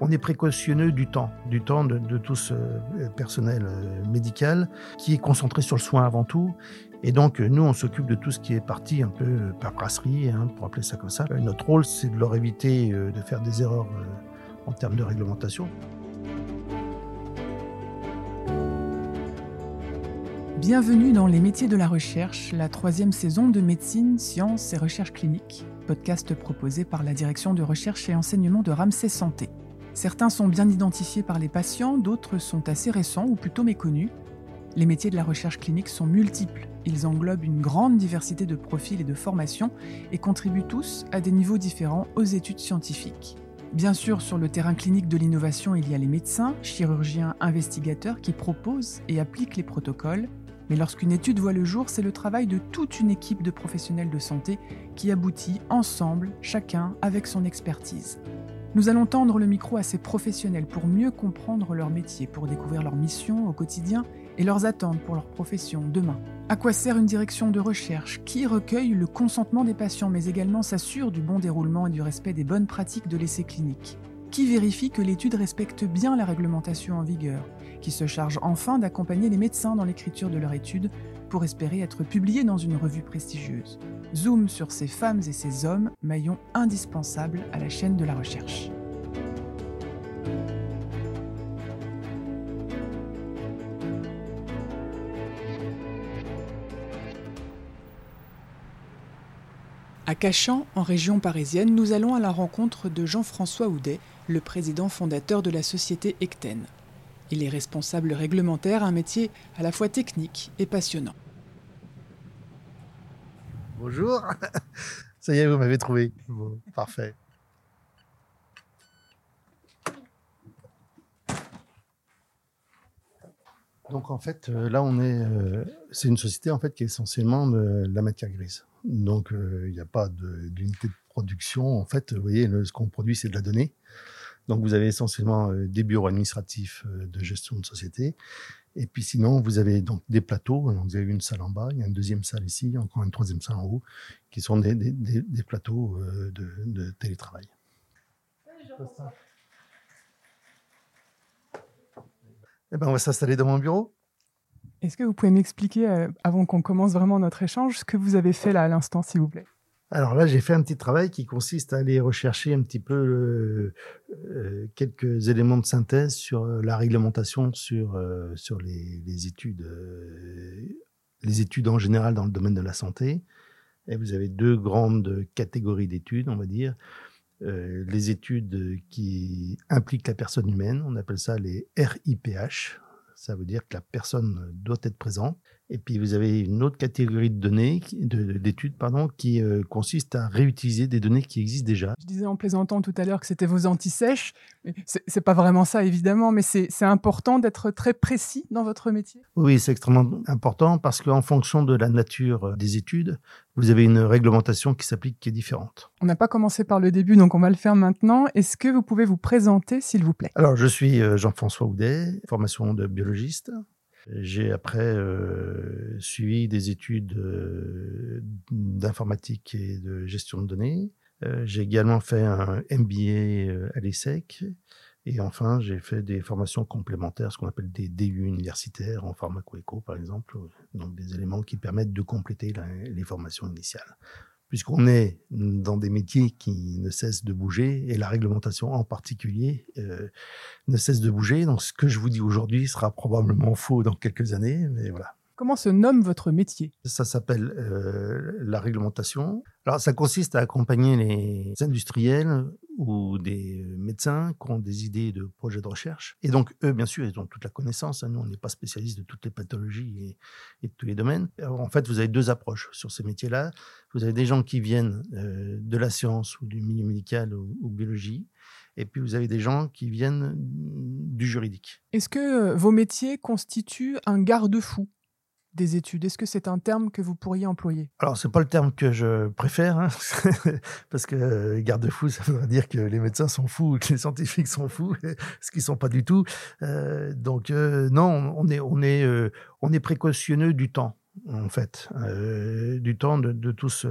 On est précautionneux du temps, du temps de, tout ce personnel médical qui est concentré sur le soin avant tout. Et donc, nous, on s'occupe de tout ce qui est parti un peu par brasserie, hein, pour appeler ça comme ça. Notre rôle, c'est de leur éviter de faire des erreurs en termes de réglementation. Bienvenue dans Les métiers de la recherche, la troisième saison de médecine, sciences et recherche clinique, podcast proposé par la direction de recherche et enseignement de Ramsey Santé. Certains sont bien identifiés par les patients, d'autres sont assez récents ou plutôt méconnus. Les métiers de la recherche clinique sont multiples, ils englobent une grande diversité de profils et de formations et contribuent tous à des niveaux différents aux études scientifiques. Bien sûr, sur le terrain clinique de l'innovation, il y a les médecins, chirurgiens, investigateurs qui proposent et appliquent les protocoles, mais lorsqu'une étude voit le jour, c'est le travail de toute une équipe de professionnels de santé qui aboutit ensemble, chacun avec son expertise. Nous allons tendre le micro à ces professionnels pour mieux comprendre leur métier, pour découvrir leur mission au quotidien et leurs attentes pour leur profession demain. À quoi sert une direction de recherche Qui recueille le consentement des patients mais également s'assure du bon déroulement et du respect des bonnes pratiques de l'essai clinique? Qui vérifie que l'étude respecte bien la réglementation en vigueur qui se charge enfin d'accompagner les médecins dans l'écriture de leur étude pour espérer être publiés dans une revue prestigieuse. Zoom sur ces femmes et ces hommes, maillons indispensables à la chaîne de la recherche. À Cachan, en région parisienne, nous allons à la rencontre de Jean-François Houdet, le président fondateur de la société Ecten. Il est responsable réglementaire, un métier à la fois technique et passionnant. Bonjour, ça y est, vous m'avez trouvé. parfait. Donc en fait, euh, là on est, euh, c'est une société en fait qui est essentiellement de la matière grise. Donc euh, il n'y a pas d'unité de, production. En fait, vous voyez, ce qu'on produit c'est de la donnée. Donc vous avez essentiellement euh, des bureaux administratifs euh, de gestion de société. Et puis sinon, vous avez donc des plateaux. vous avez une salle en bas, il y a une deuxième salle ici, encore une troisième salle en haut, qui sont des, plateaux euh, de, de, télétravail. Eh ben, on va s'installer dans mon bureau. Est-ce que vous pouvez m'expliquer, avant qu'on commence vraiment notre échange, ce que vous avez fait là à l'instant, s'il vous plaît? Alors là, j'ai fait un petit travail qui consiste à aller rechercher un petit peu euh, euh, quelques éléments de synthèse sur euh, la réglementation, sur, sur les, études, les études en général dans le domaine de la santé. Et vous avez deux grandes catégories d'études, on va dire. les études qui impliquent la personne humaine, on appelle ça les RIPH, ça veut dire que la personne doit être présente. Et puis vous avez une autre catégorie de données, d'études, pardon, qui euh, consiste à réutiliser des données qui existent déjà. Je disais en plaisantant tout à l'heure que c'était vos antisèches. C'est pas vraiment ça, évidemment, mais c'est important d'être très précis dans votre métier. Oui, c'est extrêmement important parce qu'en fonction de la nature euh, des études, vous avez une réglementation qui s'applique qui est différente. On n'a pas commencé par le début, donc on va le faire maintenant. Est-ce que vous pouvez vous présenter, s'il vous plaît? Alors, je suis euh, Jean-François Houdet, formation de biologiste. J'ai après euh, suivi des études euh, d'informatique et de gestion de données. Euh, j'ai également fait un MBA à l'ESSEC. Et enfin, j'ai fait des formations complémentaires, ce qu'on appelle des DU universitaires en pharmacoéco, par exemple, donc des éléments qui permettent de compléter les formations initiales puisqu'on est dans des métiers qui ne cessent de bouger, et la réglementation en particulier euh, ne cesse de bouger. Donc ce que je vous dis aujourd'hui sera probablement faux dans quelques années, mais voilà. Comment se nomme votre métier? Ça s'appelle euh, la réglementation. Alors, ça consiste à accompagner les industriels ou des médecins qui ont des idées de projets de recherche. Et donc, eux, bien sûr, ils ont toute la connaissance. Nous, on n'est pas spécialistes de toutes les pathologies et, de tous les domaines. en fait, vous avez deux approches sur ces métiers-là. Vous avez des gens qui viennent euh, de la science ou du milieu médical ou, ou biologie. Et puis, vous avez des gens qui viennent du juridique. Est-ce que euh, vos métiers constituent un garde-fou? Des études? Est-ce que c'est un terme que vous pourriez employer? Alors, ce n'est pas le terme que je préfère, hein, parce que euh, garde-fou, ça veut dire que les médecins sont fous ou que les scientifiques sont fous, ce qu'ils ne sont pas du tout. Euh, donc, euh, non, on est, on, est, on est précautionneux du temps. En fait, euh, du temps de, tout ce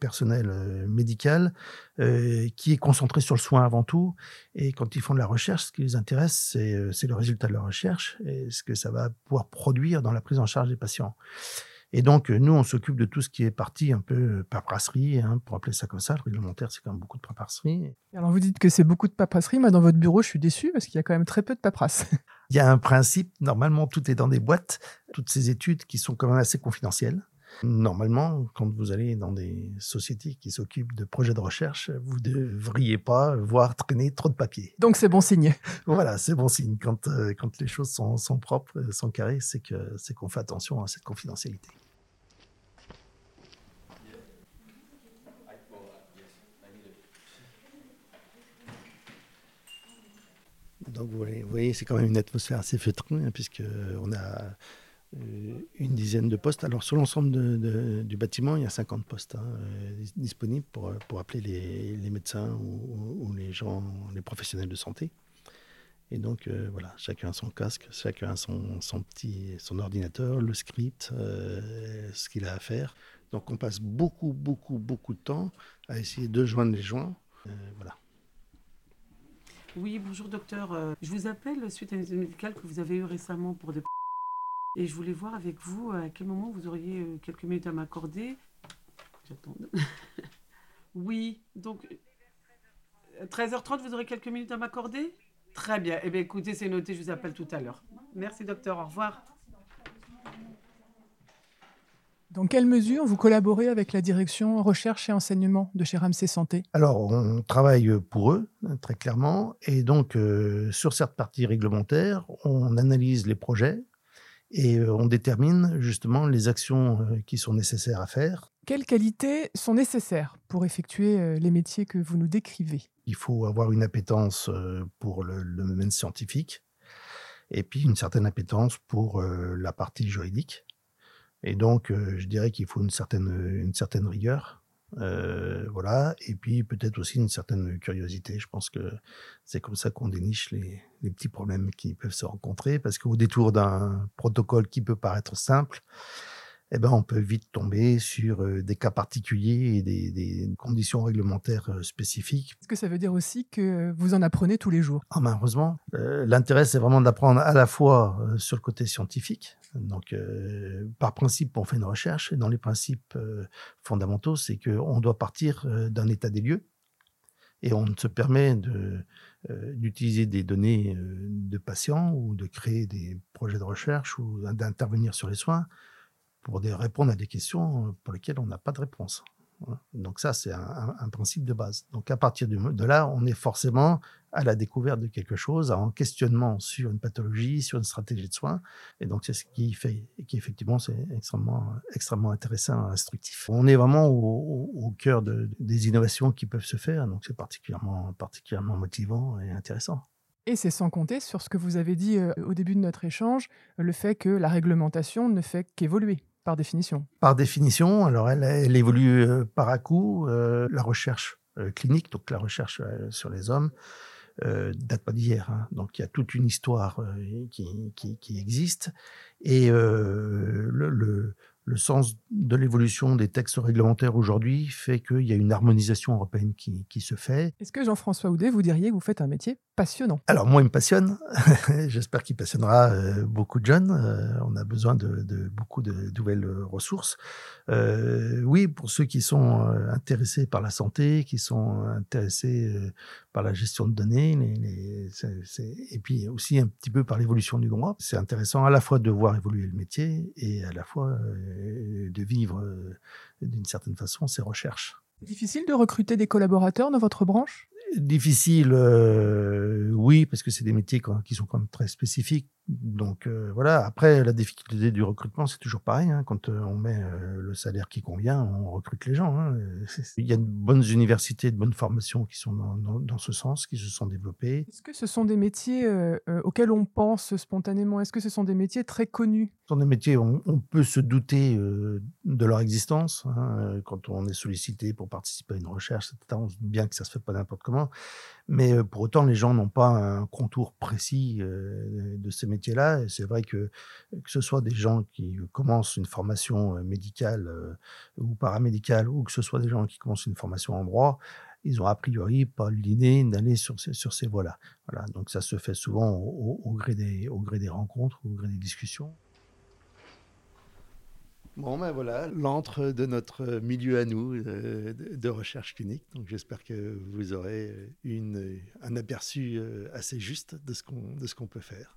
personnel médical qui est concentré sur le soin avant tout. Et quand ils font de la recherche, ce qui les intéresse, c'est le résultat de la recherche et ce que ça va pouvoir produire dans la prise en charge des patients. Et donc, nous, on s'occupe de tout ce qui est partie un peu paperasserie, hein, pour appeler ça comme ça. Le réglementaire, c'est quand même beaucoup de paperasserie. Alors, vous dites que c'est beaucoup de paperasserie. mais dans votre bureau, je suis déçu parce qu'il y a quand même très peu de paperasse. Il y a un principe. Normalement, tout est dans des boîtes. Toutes ces études qui sont quand même assez confidentielles. Normalement, quand vous allez dans des sociétés qui s'occupent de projets de recherche, vous ne devriez pas voir traîner trop de papier. Donc c'est bon signe. Voilà, c'est bon signe. Quand, euh, quand les choses sont, sont propres, sont carrées, c'est qu'on fait attention à cette confidentialité. Donc vous voyez, c'est quand même une atmosphère assez feutrée, hein, puisqu'on a euh, une dizaine de postes. Alors, sur l'ensemble du bâtiment, il y a 50 postes hein, euh, disponibles pour, pour appeler les, médecins ou, les gens, les professionnels de santé. Et donc, euh, voilà, chacun a son casque, chacun a son, son petit, son ordinateur, le script, ce qu'il a à faire. Donc, on passe beaucoup, beaucoup, beaucoup de temps à essayer de joindre les joints. voilà. Oui, bonjour docteur. Je vous appelle suite à une médicale que vous avez eue récemment pour des et je voulais voir avec vous à quel moment vous auriez euh, quelques minutes à m'accorder. J'attends. oui, donc 13h30, euh, vous aurez quelques minutes à m'accorder? Très bien. Eh bien, écoutez, c'est noté, je vous appelle tout à l'heure. Merci, docteur. Au revoir. Dans quelle mesure vous collaborez avec la direction recherche et enseignement de chez Ramsey Santé? Alors, on travaille pour eux, très clairement. Et donc, euh, sur cette partie réglementaire, on analyse les projets, et euh, on détermine justement les actions euh, qui sont nécessaires à faire. Quelles qualités sont nécessaires pour effectuer euh, les métiers que vous nous décrivez? Il faut avoir une appétence pour le, domaine scientifique et puis une certaine appétence pour la partie juridique. Et donc, je dirais qu'il faut une certaine, une certaine rigueur euh, voilà, et puis peut-être aussi une certaine curiosité. Je pense que c'est comme ça qu'on déniche les, les, petits problèmes qui peuvent se rencontrer, parce qu'au détour d'un protocole qui peut paraître simple, eh ben, on peut vite tomber sur des cas particuliers et des, des conditions réglementaires spécifiques. Est-ce que ça veut dire aussi que vous en apprenez tous les jours? Ah Heureusement. Euh, l'intérêt, c'est vraiment d'apprendre à la fois sur le côté scientifique. Donc, par principe, on fait une recherche. Et dans les principes fondamentaux, c'est qu'on doit partir d'un état des lieux. Et on se permet de, d'utiliser des données de patients ou de créer des projets de recherche ou d'intervenir sur les soins pour répondre à des questions euh, pour lesquelles on n'a pas de réponse. Donc ça, c'est un, principe de base. Donc à partir de, là, on est forcément à la découverte de quelque chose, en questionnement sur une pathologie, sur une stratégie de soins. Et donc c'est ce qui fait, et qui effectivement, c'est extrêmement, extrêmement intéressant, instructif. On est vraiment au, cœur de, des innovations qui peuvent se faire, donc c'est particulièrement, particulièrement motivant et intéressant. Et c'est sans compter sur ce que vous avez dit euh, au début de notre échange, le fait que la réglementation ne fait qu'évoluer. Par définition. Par définition, alors elle, évolue euh, par à coup. Euh, la recherche euh, clinique, donc la recherche sur les hommes, date pas d'hier. Hein. Donc il y a toute une histoire qui, existe. Et le sens de l'évolution des textes réglementaires aujourd'hui fait qu'il y a une harmonisation européenne qui, qui se fait. Est-ce que Jean-François Houdet, vous diriez que vous faites un métier passionnant? Alors moi, il me passionne. J'espère qu'il passionnera euh, beaucoup de jeunes. Euh, on a besoin de, de beaucoup de nouvelles ressources. Euh, oui, pour ceux qui sont intéressés par la santé, qui sont intéressés par la gestion de données, les, les, et puis aussi un petit peu par l'évolution du droit, c'est intéressant à la fois de voir évoluer le métier et à la fois de vivre euh, d'une certaine façon ces recherches. Difficile de recruter des collaborateurs dans votre branche? Difficile, euh, oui, parce que c'est des métiers qui sont quand même très spécifiques. Donc euh, voilà, après, la difficulté du recrutement, c'est toujours pareil. Hein. Quand euh, on met le salaire qui convient, on recrute les gens. Hein. Il y a de bonnes universités, de bonnes formations qui sont dans, dans, ce sens, qui se sont développées. Est-ce que ce sont des métiers auxquels on pense spontanément? Est-ce que ce sont des métiers très connus? Ce sont des métiers, on, on peut se douter de leur existence. Hein. Quand on est sollicité pour participer à une recherche, on se dit bien que ça se fait pas n'importe comment Mais euh, pour autant, les gens n'ont pas un contour précis euh, de ces métiers-là. C'est vrai que que ce soit des gens qui commencent une formation euh, médicale ou paramédicale, ou que ce soit des gens qui commencent une formation en droit, ils ont a priori pas l'idée d'aller sur ces, sur ces voies-là. Voilà. Donc ça se fait souvent au, gré des, au gré des rencontres, au gré des discussions. Bon, ben voilà, l'antre de notre milieu à nous euh, de recherche clinique. Donc j'espère que vous aurez un aperçu euh, assez juste de ce qu'on peut faire.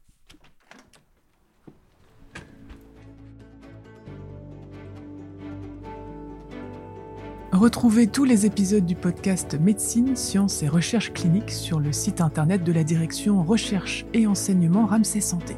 Retrouvez tous les épisodes du podcast Médecine, Sciences et Recherche clinique sur le site internet de la direction Recherche et Enseignement Ramsey Santé.